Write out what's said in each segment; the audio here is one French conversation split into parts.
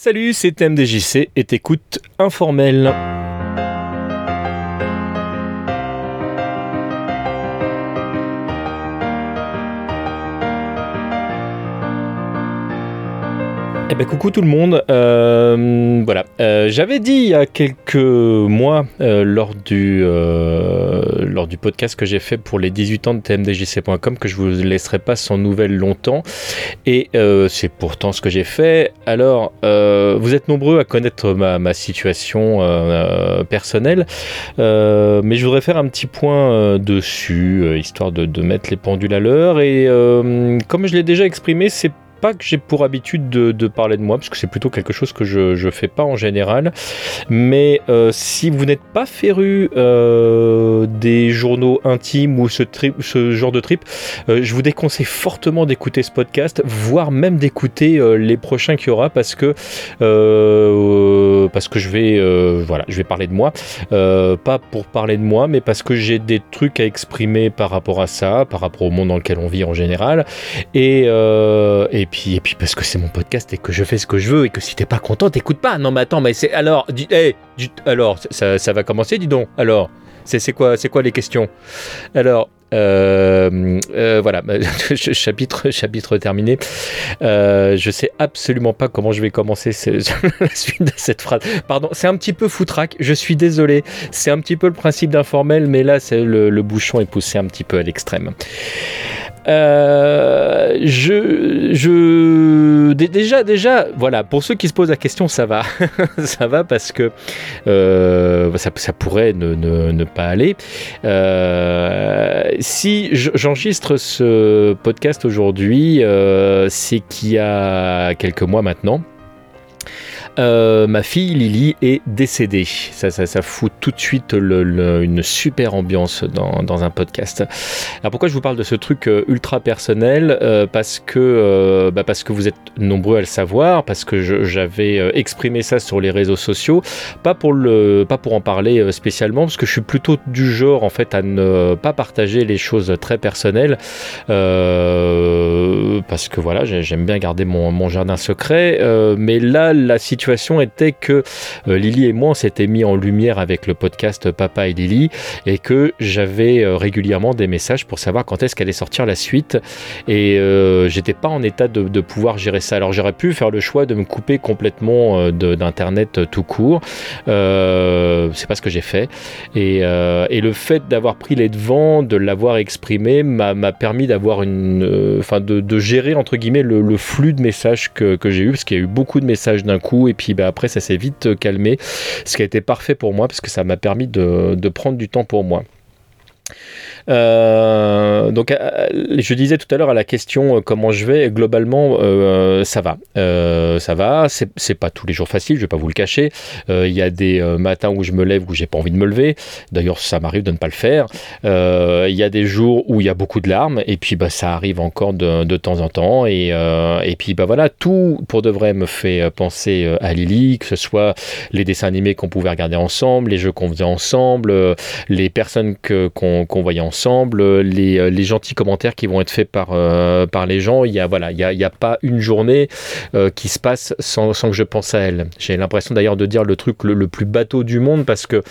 Salut, c'est TMDJC et t'écoutes Informel. Ben coucou tout le monde. Euh, voilà, euh, j'avais dit il y a quelques mois euh, lors du lors du podcast que j'ai fait pour les 18 ans de tmdjc.com que je vous laisserai pas sans nouvelles longtemps et c'est pourtant ce que j'ai fait. Alors vous êtes nombreux à connaître ma, ma situation personnelle, mais je voudrais faire un petit point dessus histoire de, de, mettre les pendules à l'heure et comme je l'ai déjà exprimé, c'est pas que j'ai pour habitude de, parler de moi, parce que c'est plutôt quelque chose que je, je fais pas en général. Mais euh, si vous n'êtes pas féru euh, des journaux intimes ou ce, trip, ce genre de trip, euh, je vous déconseille fortement d'écouter ce podcast, voire même d'écouter les prochains qu'il y aura, parce que parce que je vais voilà, je vais parler de moi, pas pour parler de moi, mais parce que j'ai des trucs à exprimer par rapport à ça, par rapport au monde dans lequel on vit en général, et puis, et puis parce que c'est mon podcast et que je fais ce que je veux et que si t'es pas content, t'écoutes pas. Non, mais attends, mais c'est alors, alors ça, ça, va commencer, dis donc. Alors, c'est quoi, c'est quoi les questions? Alors, euh, euh, voilà, chapitre, chapitre terminé. Euh, je sais absolument pas comment je vais commencer la suite de cette phrase. Pardon, c'est un petit peu foutraque. Je suis désolé. C'est un petit peu le principe d'informel, mais là, le, le, bouchon est poussé un petit peu à l'extrême. Euh, je, je, déjà, déjà, voilà, pour ceux qui se posent la question, ça va, ça va parce que euh, ça, pourrait ne, pas aller. Euh, si j'enregistre ce podcast aujourd'hui, c'est qu'il y a quelques mois maintenant. Euh, ma fille Lily est décédée. Ça, fout tout de suite une super ambiance dans, un podcast. Alors pourquoi je vous parle de ce truc euh, ultra personnel? Euh, Parce que bah parce que vous êtes nombreux à le savoir, parce que j'avais exprimé ça sur les réseaux sociaux, pas pour le, pas pour en parler spécialement, parce que je suis plutôt du genre en fait à ne pas partager les choses très personnelles, parce que voilà, j'aime bien garder mon jardin secret. mais là, la situation était que euh, Lily et moi, on s'était mis en lumière avec le podcast Papa et Lily et que j'avais euh, régulièrement des messages pour savoir quand est-ce qu'allait sortir la suite. Et euh, j'étais pas en état de, pouvoir gérer ça. Alors j'aurais pu faire le choix de me couper complètement d'internet tout court. c'est pas ce que j'ai fait. Et, le fait d'avoir pris les devants, de l'avoir exprimé, m'a permis d'avoir une, enfin de, gérer entre guillemets le, flux de messages que j'ai eu, parce qu'il y a eu beaucoup de messages d'un coup et puis bah, après ça s'est vite euh, calmé, ce qui a été parfait pour moi parce que ça m'a permis de prendre du temps pour moi. Euh, donc, euh, je disais tout à l'heure à la question euh, comment je vais, globalement, ça va. ça va, c'est pas tous les jours facile, je vais pas vous le cacher. Il y a des matins où je me lève où j'ai pas envie de me lever. D'ailleurs, ça m'arrive de ne pas le faire. Il y a des jours où il y a beaucoup de larmes, et puis bah, ça arrive encore de, temps en temps. Et, et puis bah, voilà, tout pour de vrai me fait penser à Lily, que ce soit les dessins animés qu'on pouvait regarder ensemble, les jeux qu'on faisait ensemble, les personnes qu'on voyait ensemble les, euh, les, gentils commentaires qui vont être faits par, euh, les gens. Il n'y a, voilà, a, a pas une journée euh, qui se passe sans, sans, que je pense à elle. J'ai l'impression d'ailleurs de dire le truc le, plus bateau du monde parce que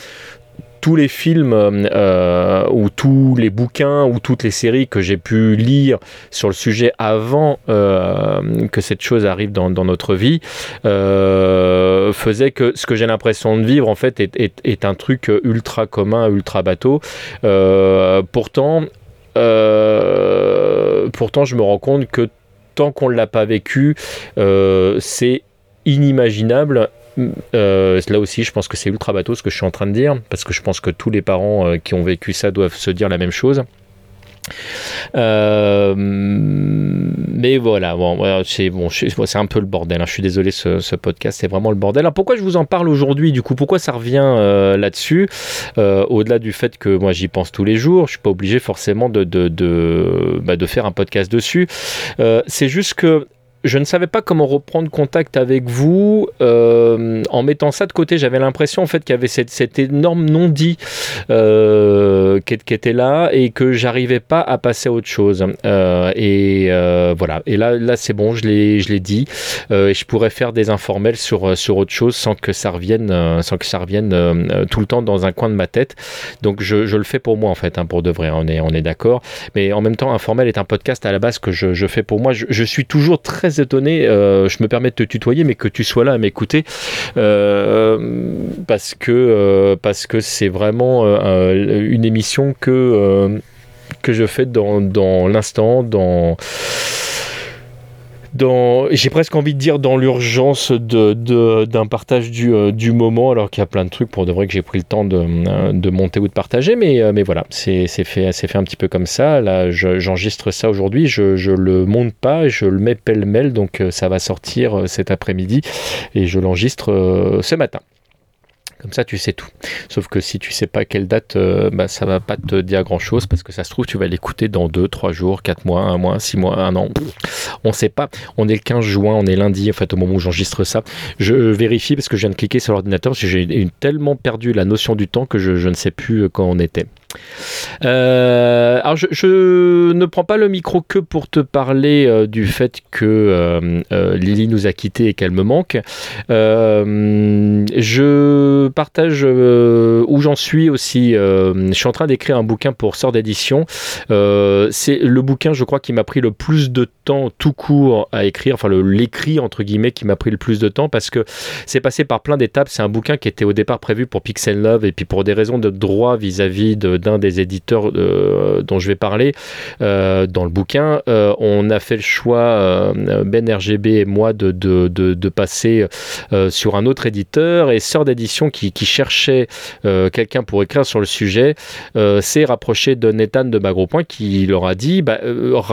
tous les films euh, ou tous les bouquins ou toutes les séries que j'ai pu lire sur le sujet avant euh, que cette chose arrive dans, notre vie euh, faisait que ce que j'ai l'impression de vivre en fait est, un truc ultra commun, ultra bateau. pourtant, pourtant, je me rends compte que tant qu'on ne l'a pas vécu, c'est inimaginable euh, là aussi, je pense que c'est ultra bateau ce que je suis en train de dire, parce que je pense que tous les parents euh, qui ont vécu ça doivent se dire la même chose. Euh, mais voilà, c'est c'est un peu le bordel. Hein. Je suis désolé, ce, podcast, c'est vraiment le bordel. Alors pourquoi je vous en parle aujourd'hui Du coup, pourquoi ça revient là-dessus? Au-delà du fait que moi j'y pense tous les jours, je suis pas obligé forcément de de, de, bah, de faire un podcast dessus. c'est juste que je ne savais pas comment reprendre contact avec vous. Euh, en mettant ça de côté, j'avais l'impression en fait qu'il y avait cet énorme non-dit euh, qui, était là et que j'arrivais pas à passer à autre chose. Euh, et voilà. Et là, c'est bon, je l'ai, dit. je pourrais faire des informels sur, sur autre chose sans que ça revienne, sans que ça revienne tout le temps dans un coin de ma tête. Donc je, le fais pour moi en fait, hein, pour de vrai. On est, d'accord. Mais en même temps, informel est un podcast à la base que je, fais pour moi. Je suis toujours très étonné, euh, je me permets de te tutoyer, mais que tu sois là à m'écouter, euh, parce que euh, parce que c'est vraiment une émission que que je fais dans, dans l'instant, dans j'ai presque envie de dire dans l'urgence d'un partage du, euh, du moment, alors qu'il y a plein de trucs pour de vrai que j'ai pris le temps de, euh, monter ou de partager, mais, euh, voilà, c'est, fait, un petit peu comme ça. Là, j'enregistre ça aujourd'hui, je le monte pas, je le mets pêle-mêle, donc ça va sortir cet après-midi et je l'enregistre ce matin. Comme ça, tu sais tout. Sauf que si tu sais pas quelle date, euh, bah, ça va pas te dire grand chose parce que ça se trouve, tu vas l'écouter dans 2, 3 jours, 4 mois, 1 mois, 6 mois, 1 an. On sait pas. On est le 15 juin, on est lundi, en fait, au moment où j'enregistre ça. Je vérifie parce que je viens de cliquer sur l'ordinateur parce que j'ai tellement perdu la notion du temps que je, je ne sais plus quand on était. Euh, alors je, ne prends pas le micro que pour te parler euh, du fait que euh, Lily nous a quittés et qu'elle me manque. je partage où j'en suis aussi. je suis en train d'écrire un bouquin pour Sort d'édition. c'est le bouquin, je crois, qui m'a pris le plus de temps tout court à écrire. Enfin, l'écrit entre guillemets qui m'a pris le plus de temps parce que c'est passé par plein d'étapes. C'est un bouquin qui était au départ prévu pour Pixel Love et puis pour des raisons de droit vis-à-vis de d'un des éditeurs euh, dont je vais parler euh, dans le bouquin, euh, on a fait le choix, Ben RGB et moi, de, de, de, passer sur un autre éditeur et Sœur d'édition qui, cherchait quelqu'un pour écrire sur le sujet s'est rapproché de Nathan de Point qui leur a dit bah,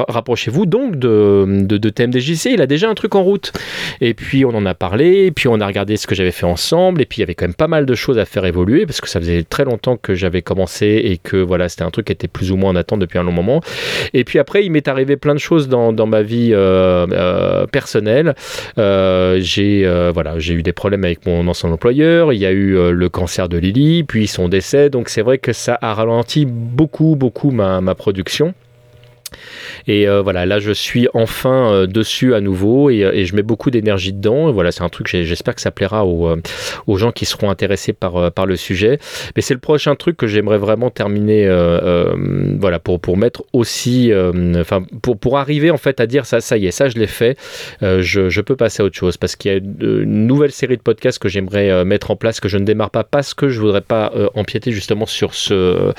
rapprochez-vous donc de, de, de, TMDJC, il a déjà un truc en route. Et puis on en a parlé, et puis on a regardé ce que j'avais fait ensemble, et puis il y avait quand même pas mal de choses à faire évoluer parce que ça faisait très longtemps que j'avais commencé et que voilà, c'était un truc qui était plus ou moins en attente depuis un long moment. Et puis après, il m'est arrivé plein de choses dans, ma vie euh, euh, personnelle. Euh, j'ai voilà, j'ai eu des problèmes avec mon ancien employeur. Il y a eu le cancer de Lily, puis son décès. Donc c'est vrai que ça a ralenti beaucoup, beaucoup ma production. Et euh, voilà, là je suis enfin euh, dessus à nouveau et, euh, et, je mets beaucoup d'énergie dedans. Et voilà, c'est un truc, j'espère que ça plaira aux, aux, gens qui seront intéressés par, par le sujet. Mais c'est le prochain truc que j'aimerais vraiment terminer, voilà, pour, pour mettre aussi, enfin, pour, pour arriver en fait à dire ça, ça y est, ça je l'ai fait, je, je, peux passer à autre chose parce qu'il y a une nouvelle série de podcasts que j'aimerais mettre en place que je ne démarre pas parce que je voudrais pas empiéter justement sur ce,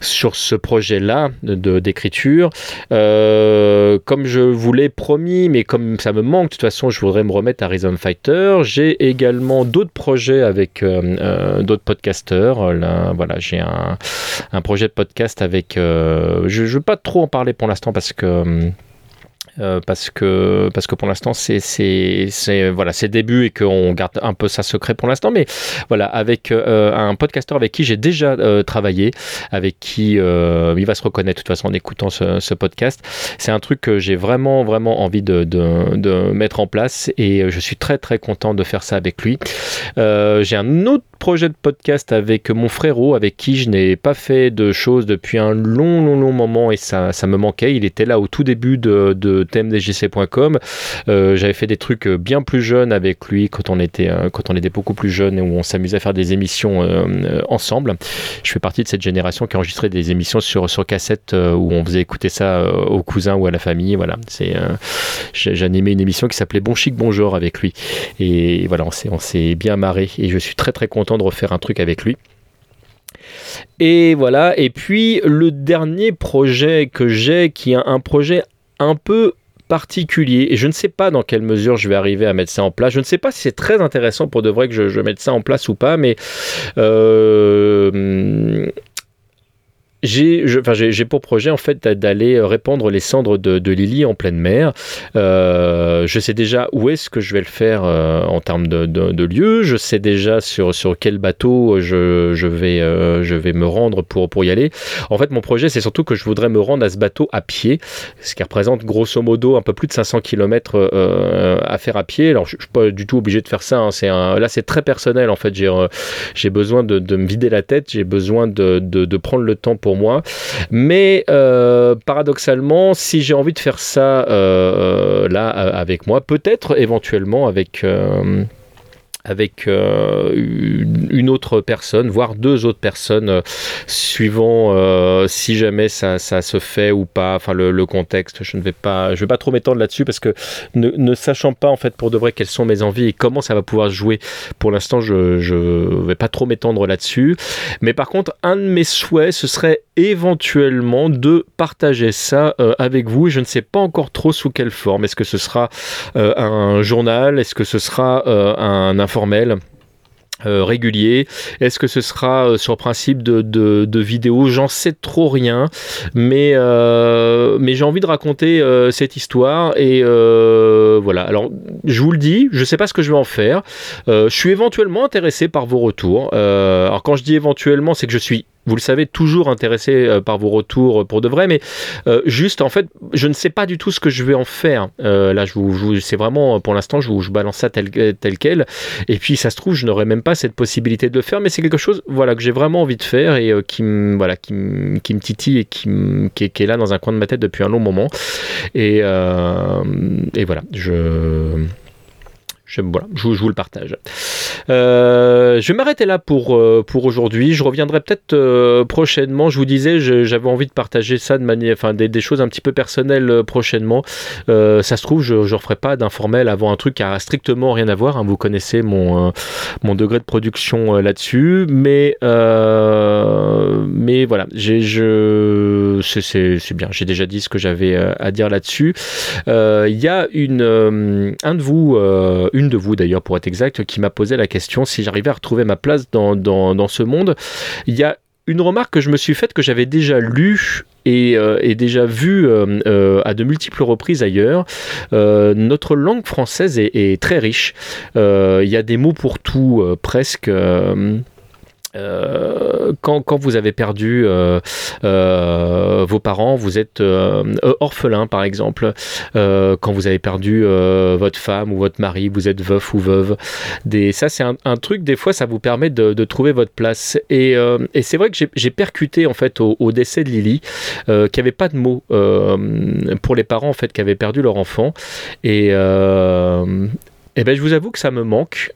sur ce projet-là d'écriture. Euh, comme je vous l'ai promis, mais comme ça me manque, de toute façon, je voudrais me remettre à Rhythm Fighter. J'ai également d'autres projets avec euh, euh, d'autres podcasteurs. Là, voilà, j'ai un, un, projet de podcast avec. je ne veux pas trop en parler pour l'instant parce que euh, parce que parce que pour l'instant c'est c'est voilà c'est début et qu'on garde un peu ça secret pour l'instant. Mais voilà avec euh, un podcasteur avec qui j'ai déjà euh, travaillé avec qui il va se reconnaître de toute façon en écoutant ce, podcast. C'est un truc que j'ai vraiment vraiment envie de, de, mettre en place et je suis très très content de faire ça avec lui. J'ai un autre projet de podcast avec mon frérot avec qui je n'ai pas fait de choses depuis un long long long moment et ça, ça me manquait. Il était là au tout début de tmdjc.com. Euh, j'avais fait des trucs euh, bien plus jeunes avec lui quand on était, euh, quand on était beaucoup plus jeune et où on s'amusait à faire des émissions ensemble. Je fais partie de cette génération qui enregistrait des émissions sur, cassette où on faisait écouter ça aux cousins ou à la famille. Voilà, c'est, j'animais une émission qui s'appelait Bon Chic Bonjour avec lui. Et voilà, on s'est, on s'est bien marré et je suis très très content de refaire un truc avec lui. Et voilà, et puis le dernier projet que j'ai, qui est un projet un peu particulier et je ne sais pas dans quelle mesure je vais arriver à mettre ça en place. Je ne sais pas si c'est très intéressant pour de vrai que je, mette ça en place ou pas, mais euh, j'ai pour projet en fait d'aller répandre les cendres de, Lily en pleine mer. Euh, je sais déjà où est-ce que je vais le faire euh, en termes de, lieu. Je sais déjà sur, sur quel bateau je, je vais, euh, je vais me rendre pour, pour y aller. En fait, mon projet, c'est surtout que je voudrais me rendre à ce bateau à pied, ce qui représente grosso modo un peu plus de 500 km à faire à pied. Alors, je, ne suis pas du tout obligé de faire ça. Hein. C'est là, c'est très personnel en fait. J'ai besoin de, me vider la tête. J'ai besoin de, prendre le temps pour moi. Mais euh, paradoxalement, si j'ai envie de faire ça euh, là avec moi, peut-être éventuellement avec euh, avec euh, une autre personne, voire deux autres personnes, euh, suivant euh, si jamais ça, ça, se fait ou pas, enfin le, contexte. Je ne vais pas, je vais pas trop m'étendre là-dessus parce que ne, sachant pas en fait pour de vrai quelles sont mes envies et comment ça va pouvoir jouer, pour l'instant je ne vais pas trop m'étendre là-dessus. Mais par contre, un de mes souhaits, ce serait éventuellement de partager ça avec vous. Je ne sais pas encore trop sous quelle forme. Est-ce que ce sera un journal? Est-ce que ce sera un formel euh, régulier Est-ce que ce sera euh, sur principe de, vidéo? J'en sais trop rien, mais, euh, mais j'ai envie de raconter cette histoire et voilà. Alors, je vous le dis, je sais pas ce que je vais en faire. je suis éventuellement intéressé par vos retours. alors, quand je dis éventuellement, c'est que je suis vous le savez, toujours intéressé euh, par vos retours pour de vrai, mais euh, juste en fait, je ne sais pas du tout ce que je vais en faire. Euh, là, je vous, c'est vraiment pour l'instant, je vous je balance ça tel, tel quel. Et puis, ça se trouve, je n'aurai même pas cette possibilité de le faire, mais c'est quelque chose, voilà, que j'ai vraiment envie de faire et qui me, voilà, qui me, qui me titille et qui, qui, qui, est là dans un coin de ma tête depuis un long moment. Et, et voilà, je je, voilà, je, vous le partage. Euh, je vais m'arrêter là pour, euh, pour aujourd'hui. Je reviendrai peut-être euh, prochainement. Je vous disais, j'avais envie de partager ça de manière, enfin, des, choses un petit peu personnelles prochainement. ça se trouve, je ne referai pas d'informel avant un truc qui a strictement rien à voir. Hein. Vous connaissez mon, mon degré de production là-dessus. Mais, mais voilà, c'est bien. J'ai déjà dit ce que j'avais à dire là-dessus. Il y a une, un de vous, une de vous d'ailleurs pour être exact, qui m'a posé la question si j'arrivais à retrouver ma place dans, dans, ce monde. Il y a une remarque que je me suis faite que j'avais déjà lue et, euh, déjà vue euh, euh, à de multiples reprises ailleurs. notre langue française est, est très riche. Il y a des mots pour tout, presque. Euh, quand, vous avez perdu euh, euh, vos parents, vous êtes orphelin par exemple. quand vous avez perdu votre femme ou votre mari, vous êtes veuf ou veuve. Ça, c'est un, truc, des fois, ça vous permet de, trouver votre place. Et, c'est vrai que j'ai percuté en fait au, décès de Lily, qui avait pas de mots pour les parents en fait qui avaient perdu leur enfant. Et, et ben, je vous avoue que ça me manque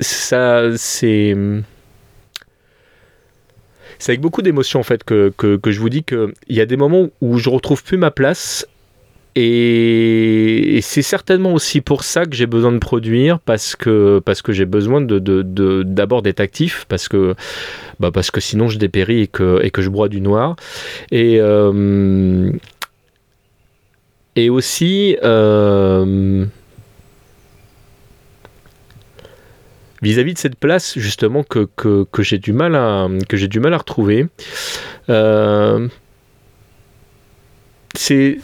ça, c'est. C'est avec beaucoup d'émotion en fait que, que, je vous dis qu'il y a des moments où je retrouve plus ma place et, c'est certainement aussi pour ça que j'ai besoin de produire parce que, parce que j'ai besoin de, d'abord d'être actif parce que, bah parce que sinon je dépéris et que, et que je broie du noir et, euh, et aussi euh, vis-à-vis de cette place justement que, que, j'ai du mal à que j'ai du mal à retrouver. Euh, c'est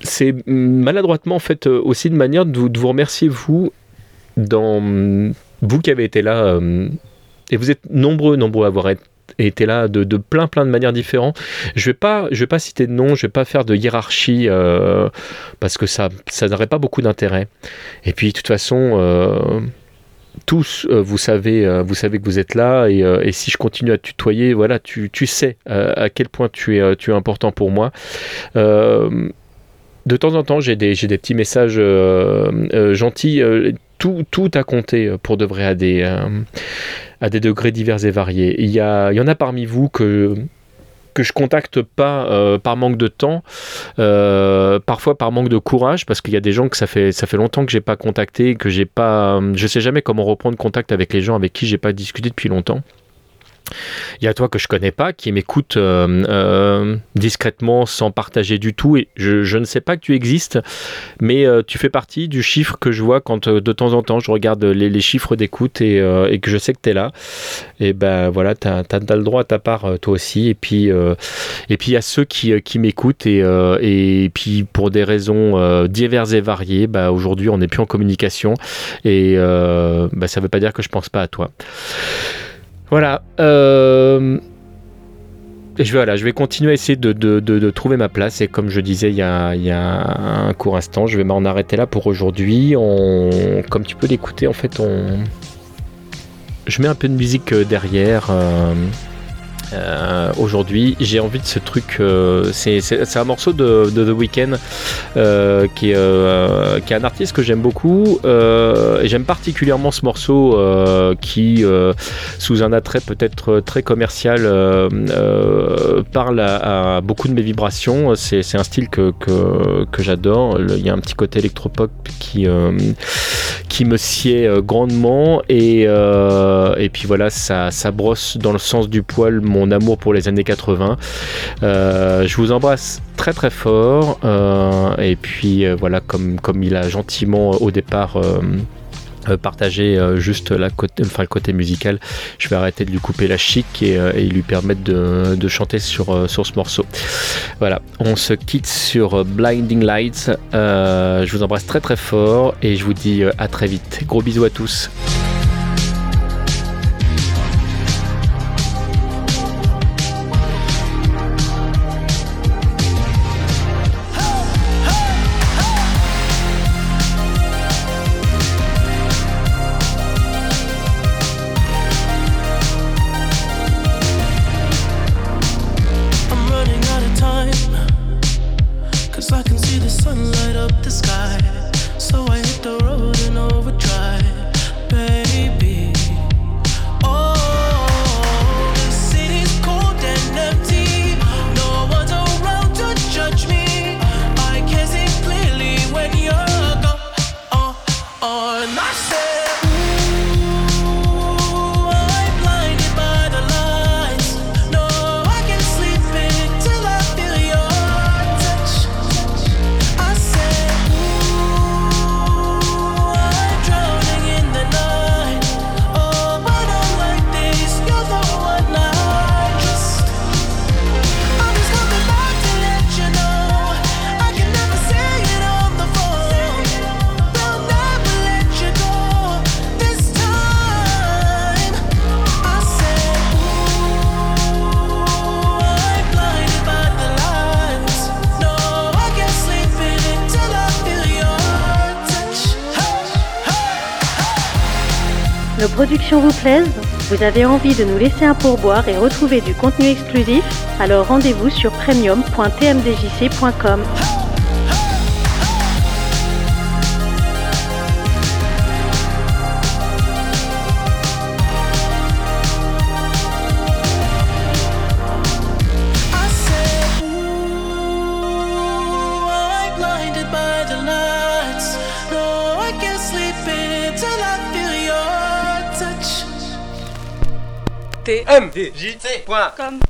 c'est maladroitement en fait aussi une manière de vous, de vous, remercier vous dans vous qui avez été là euh, et vous êtes nombreux nombreux à avoir été là de, de, plein plein de manières différentes. Je vais pas je vais pas citer de nom, je vais pas faire de hiérarchie euh, parce que ça ça n'aurait pas beaucoup d'intérêt. Et puis de toute façon tous, euh, vous savez, euh, vous savez que vous êtes là euh, et, si je continue à tutoyer, voilà, tu, sais à quel point tu es, important pour moi. de temps en temps, j'ai des, petits messages gentils. Tout, a compté pour de vrai à des, à des degrés divers et variés. Il y en a parmi vous que que je contacte pas euh, par manque de temps, euh, parfois par manque de courage, parce qu'il y a des gens que ça fait, ça fait longtemps que j'ai pas contacté, que j'ai pas, je sais jamais comment reprendre contact avec les gens avec qui j'ai pas discuté depuis longtemps. Il y a toi que je connais pas, qui m'écoute euh, euh, discrètement, sans partager du tout. Et je, ne sais pas que tu existes, mais euh, tu fais partie du chiffre que je vois quand de temps en temps je regarde les, chiffres d'écoute et, que je sais que tu es là. Et ben voilà, tu as, le droit à ta part, toi aussi. Et puis et il y a ceux qui, qui m'écoutent et, et puis pour des raisons diverses et variées, bah, aujourd'hui on n'est plus en communication. Et bah, ça veut pas dire que je pense pas à toi. Voilà. Euh, je, vais, voilà, je vais continuer à essayer de, trouver ma place. Et comme je disais il y a, un court instant, je vais m'en arrêter là pour aujourd'hui. Comme tu peux l'écouter, en fait, on... je mets un peu de musique euh, derrière. Euh, euh, aujourd'hui, j'ai envie de ce truc. Euh, c'est un morceau de, The Weeknd euh, qui, est, qui est un artiste que j'aime beaucoup. et j'aime particulièrement ce morceau qui, sous un attrait peut-être très commercial, parle à, beaucoup de mes vibrations. C'est un style que, que, que j'adore. Il y a un petit côté électropop qui, me sied grandement. Et, et puis voilà, ça, brosse dans le sens du poil mon amour pour les années 80. Euh, je vous embrasse très très fort. Euh, et puis euh, voilà, comme il a gentiment au départ partager juste la le côté musical. Je vais arrêter de lui couper la chic et, lui permettre de, chanter sur, sur ce morceau. Voilà, on se quitte sur Blinding Lights. je vous embrasse très très fort et je vous dis à très vite. Gros bisous à tous. Vous plaisent, vous avez envie de nous laisser un pourboire et retrouver du contenu exclusif, alors rendez-vous sur premium.tmdjc.com. tmdjc.com